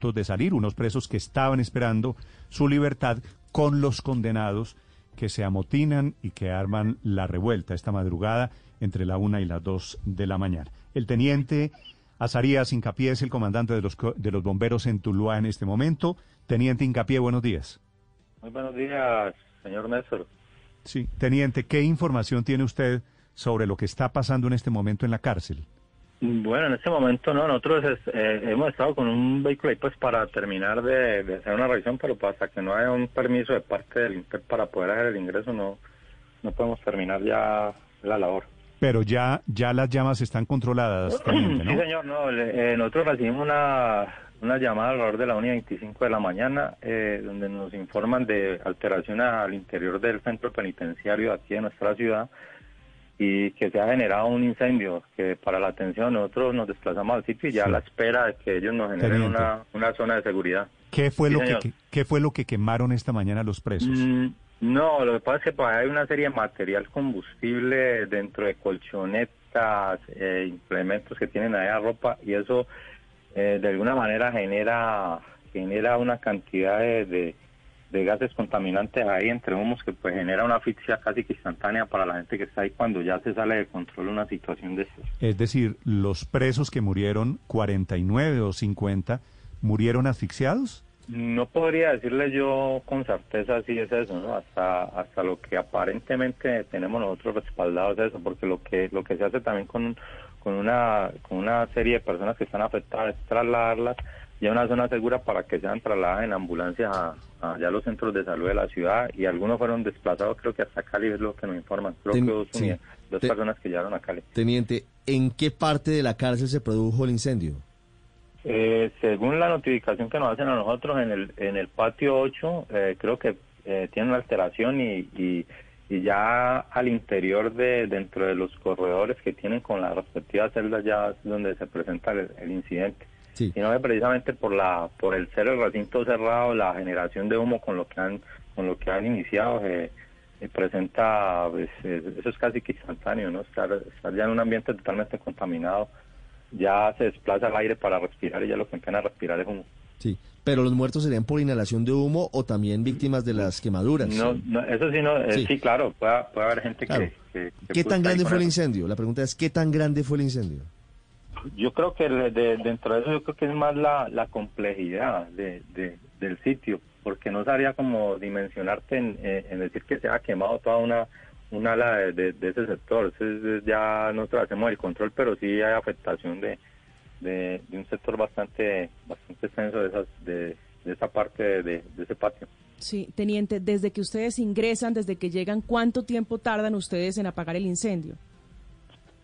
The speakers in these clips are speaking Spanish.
puntos de salir, unos presos que estaban esperando su libertad con los condenados que se amotinan y que arman la revuelta esta madrugada entre la una y las dos de la mañana. El teniente Azarías Incapié es el comandante de los, de los bomberos en Tuluá en este momento. Teniente Incapié, buenos días. Muy buenos días, señor Néstor. Sí, teniente, ¿qué información tiene usted sobre lo que está pasando en este momento en la cárcel? Bueno, en este momento no, nosotros eh, hemos estado con un vehículo ahí pues para terminar de, hacer una revisión, pero hasta que no haya un permiso de parte del INPEP para poder hacer el ingreso no, no podemos terminar ya la labor. Pero ya, ya las llamas están controladas, teniente, ¿no? Sí, señor, no, eh, nosotros recibimos una, una llamada alrededor de la 1 y 25 de la mañana, eh, donde nos informan de alteración al interior del centro penitenciario aquí de nuestra ciudad, y que se ha generado un incendio que para la atención nosotros nos desplazamos al sitio y ya a la espera de que ellos nos generen una, una, zona de seguridad. ¿Qué fue, lo que, qué fue lo que quemaron esta mañana los presos? Mm, no, lo que pasa es que pues, hay una serie de material combustible dentro de colchonetas, eh, implementos que tienen ahí a ropa y eso eh, de alguna manera genera genera una cantidad de de gases contaminantes ahí entre humos que pues genera una asfixia casi que instantánea para la gente que está ahí cuando ya se sale de control una situación de estas. Es decir, los presos que murieron, 49 o 50, ¿murieron asfixiados? No podría decirle yo con certeza si es eso, ¿no? Hasta hasta lo que aparentemente tenemos nosotros respaldados de eso, porque lo que lo que se hace también con con una con una serie de personas que están afectadas es trasladarlas ya una zona segura para que sean trasladadas en ambulancia a, a los centros de salud de la ciudad y algunos fueron desplazados creo que hasta Cali es lo que nos informan creo que dos, dos personas que llegaron a Cali. Teniente en qué parte de la cárcel se produjo el incendio eh, según la notificación que nos hacen a nosotros en el en el patio 8 eh, creo que eh, tiene una alteración y, y, ya al interior de dentro de los corredores que tienen con las respectivas celdas ya es donde se presenta el incidente sino que precisamente por la por el ser el recinto cerrado, la generación de humo con lo que han con lo que han iniciado eh, eh, presenta pues, eso es casi que instantáneo, no estar, ya en un ambiente totalmente contaminado, ya se desplaza el aire para respirar y ya lo que empiezan a respirar es humo. Sí, pero los muertos serían por inhalación de humo o también víctimas de las quemaduras. No, eso sí, no, eh, sí. claro, puede, puede, haber gente que, ¿Qué tan grande fue el incendio? La pregunta es, ¿qué tan grande fue el incendio? Yo creo que dentro de eso yo creo que es más la, la complejidad de, del sitio, porque no sabría como dimensionarte en, en, decir que se ha quemado toda una un ala de, ese sector. Entonces ya nosotros hacemos el control, pero sí hay afectación de, de, un sector bastante bastante extenso de, esas, de, de esa parte de, ese patio. Sí, teniente, desde que ustedes ingresan, desde que llegan, ¿cuánto tiempo tardan ustedes en apagar el incendio?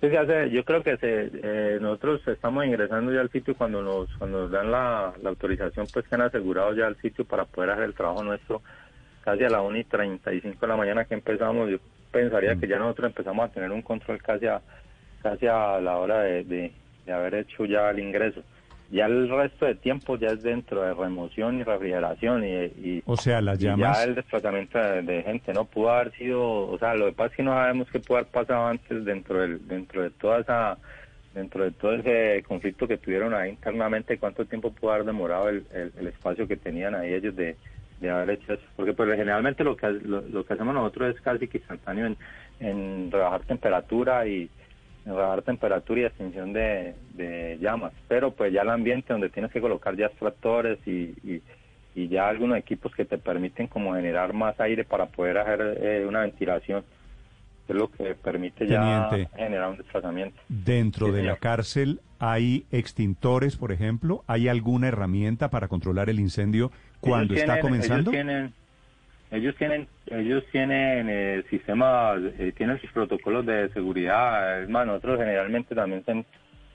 Sí, hace, yo creo que se, eh, nosotros estamos ingresando ya al sitio cuando nos cuando nos dan la, autorización, pues que han asegurado ya el sitio para poder hacer el trabajo nuestro casi a la 1 y 35 de la mañana que empezamos. Yo pensaría que ya nosotros empezamos a tener un control casi a, casi a la hora de, de haber hecho ya el ingreso. Ya el resto de tiempo ya es dentro de remoción y refrigeración y, o sea, las llamas... ya el desplazamiento de, gente, ¿no? Pudo haber sido, o sea, lo que pasa es que no sabemos qué pudo haber pasado antes dentro del, dentro de toda esa, dentro de todo ese conflicto que tuvieron ahí internamente, cuánto tiempo pudo haber demorado el, el, espacio que tenían ahí ellos de, de haber hecho eso. Porque pues generalmente lo que, lo, que hacemos nosotros es casi que instantáneo en, en rebajar temperatura y bajar temperatura y extinción de, llamas. Pero pues ya el ambiente donde tienes que colocar ya extractores y, y, ya algunos equipos que te permiten como generar más aire para poder hacer eh, una ventilación, es lo que permite ya generar un desplazamiento. Dentro de la cárcel hay extintores, por ejemplo, ¿hay alguna herramienta para controlar el incendio cuando está comenzando? ellos tienen ellos tienen eh, sistemas eh, tienen sus protocolos de seguridad. Es más nosotros generalmente también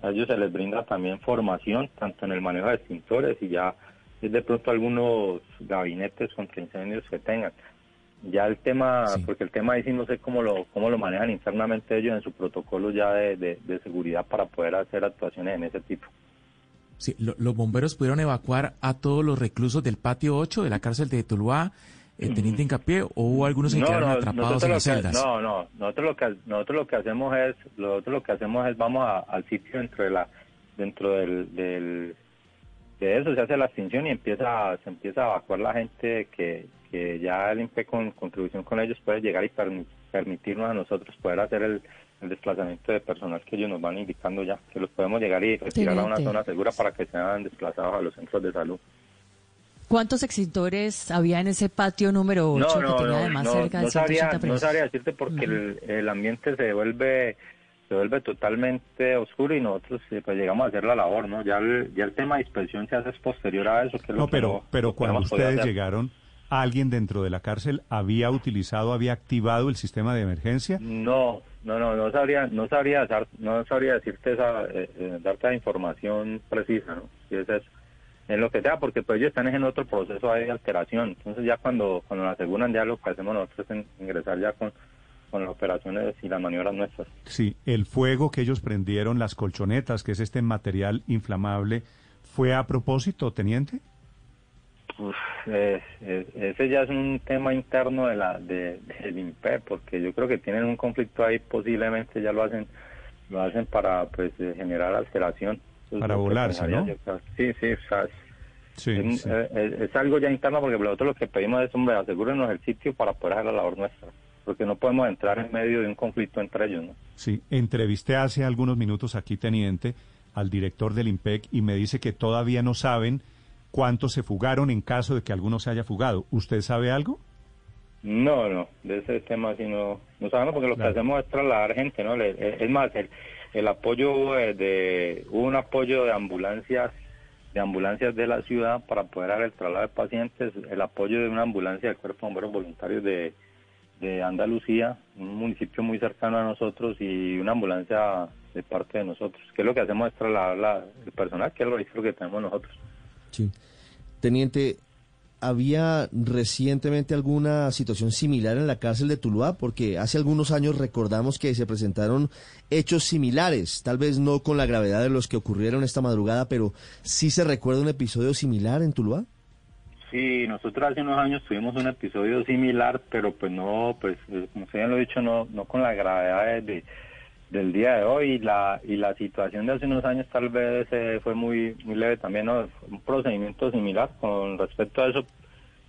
a ellos se les brinda también formación tanto en el manejo de extintores y ya es de pronto algunos gabinetes contra incendios que tengan. Ya el tema porque el tema ahí sí no sé cómo lo cómo lo manejan internamente ellos en su protocolo ya de, de, seguridad para poder hacer actuaciones en ese tipo. Sí, los bomberos pudieron evacuar a todos los reclusos del patio 8 de la cárcel de Tuluá el teniente hincapié o hubo algunos que quedaron atrapados en las celdas? no, no, nosotros lo que nosotros lo que hacemos es nosotros lo que hacemos es vamos al sitio dentro de la dentro del, del de eso se hace la extinción y empieza se empieza a evacuar la gente que, que ya el INPE con contribución con ellos puede llegar y permitirnos a nosotros poder hacer el, desplazamiento de personal que ellos nos van indicando ya, que los podemos llegar y retirar a una zona segura para que sean desplazados a los centros de salud. ¿Cuántos extintores había en ese patio número 8 que tenía además cerca de sabría, No sabría decirte porque el, el ambiente se vuelve se vuelve totalmente oscuro y nosotros eh, pues llegamos a hacer la labor, ¿no? Ya el, ya el tema de inspección se hace posterior a eso. Que no, pero, pero cuando ustedes llegaron, ¿alguien dentro de la cárcel había utilizado, había activado el sistema de emergencia? No, no, no, no sabría, no sabría, no sabría decirte esa, eh, eh, darte la información precisa, ¿no? Si es en lo que sea, porque pues ellos están en otro proceso de alteración. Entonces ya cuando, cuando la aseguran ya lo que hacemos nosotros es ingresar ya con con las operaciones y las maniobras nuestras. Sí, el fuego que ellos prendieron, las colchonetas, que es este material inflamable, ¿fue a propósito, teniente? ese ya es un tema interno de la de, del INPE, porque yo creo que tienen un conflicto ahí, posiblemente ya lo hacen lo hacen para pues generar alteración. Para volarse, ¿no? sí, sí, sí, es, Es, algo ya interno porque nosotros lo que pedimos es, hombre, asegúrenos el sitio para poder hacer la labor nuestra porque no podemos entrar en medio de un conflicto entre ellos. ¿no? Sí, entrevisté hace algunos minutos aquí, teniente, al director del IMPEC y me dice que todavía no saben cuántos se fugaron en caso de que alguno se haya fugado. ¿Usted sabe algo? No, no, de ese tema sí no, no sabemos porque lo que hacemos es trasladar gente, ¿no? Es más, el, el apoyo de, un apoyo de ambulancias de ambulancias de la ciudad para poder dar el traslado de pacientes, el apoyo de una ambulancia del Cuerpo de Bomberos Voluntarios de, de Andalucía, un municipio muy cercano a nosotros y una ambulancia de parte de nosotros. que es lo que hacemos? Es trasladar el personal, que es el registro que tenemos nosotros. Sí. Teniente, ¿había recientemente alguna situación similar en la cárcel de Tuluá? Porque hace algunos años recordamos que se presentaron hechos similares, tal vez no con la gravedad de los que ocurrieron esta madrugada, pero ¿sí se recuerda un episodio similar en Tuluá? Sí, nosotros hace unos años tuvimos un episodio similar, pero pues no, pues eh, como ustedes lo dicho, no, no con la gravedad de, del día de hoy y la y la situación de hace unos años tal vez eh, fue muy muy leve también, ¿no? Un procedimiento similar con respecto a eso.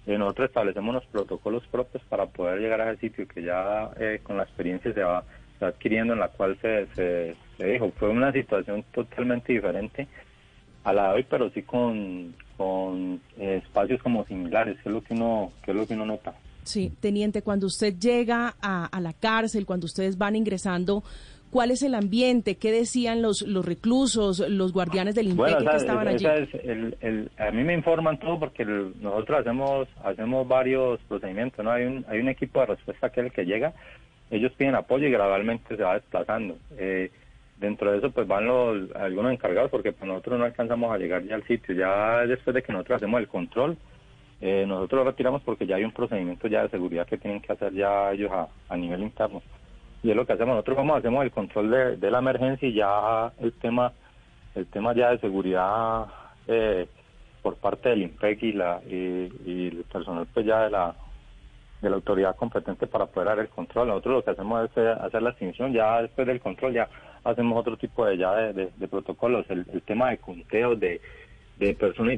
Eh, nosotros establecemos los protocolos propios para poder llegar a ese sitio que ya con la experiencia se va, adquiriendo en la cual se, se, se dijo. Fue una situación totalmente diferente a la de hoy, pero sí con, con eh, espacios como similares, que es lo que uno, que es lo que uno nota. Sí, teniente, cuando usted llega a, a la cárcel, cuando ustedes van ingresando, ¿cuál es el ambiente? ¿Qué decían los, los reclusos, los guardianes del INPEC que estaban allí? el, a mí me informan todo porque nosotros hacemos hacemos varios procedimientos, ¿no? Hay un, hay un equipo de respuesta que es el que llega, ellos piden apoyo y gradualmente se va desplazando. Eh, dentro de eso pues van los algunos encargados porque pues, nosotros no alcanzamos a llegar ya al sitio ya después de que nosotros hacemos el control eh, nosotros lo retiramos porque ya hay un procedimiento ya de seguridad que tienen que hacer ya ellos a, nivel interno y es lo que hacemos. Nosotros vamos hacemos el control de, la emergencia y ya el tema el tema ya de seguridad eh, por parte del INPEC y la y, el personal pues ya de la de la autoridad competente para poder dar el control. Nosotros lo que hacemos es eh, hacer la extinción, ya después del control ya hacemos otro tipo de ya de, protocolos, el, tema de conteo de, de personas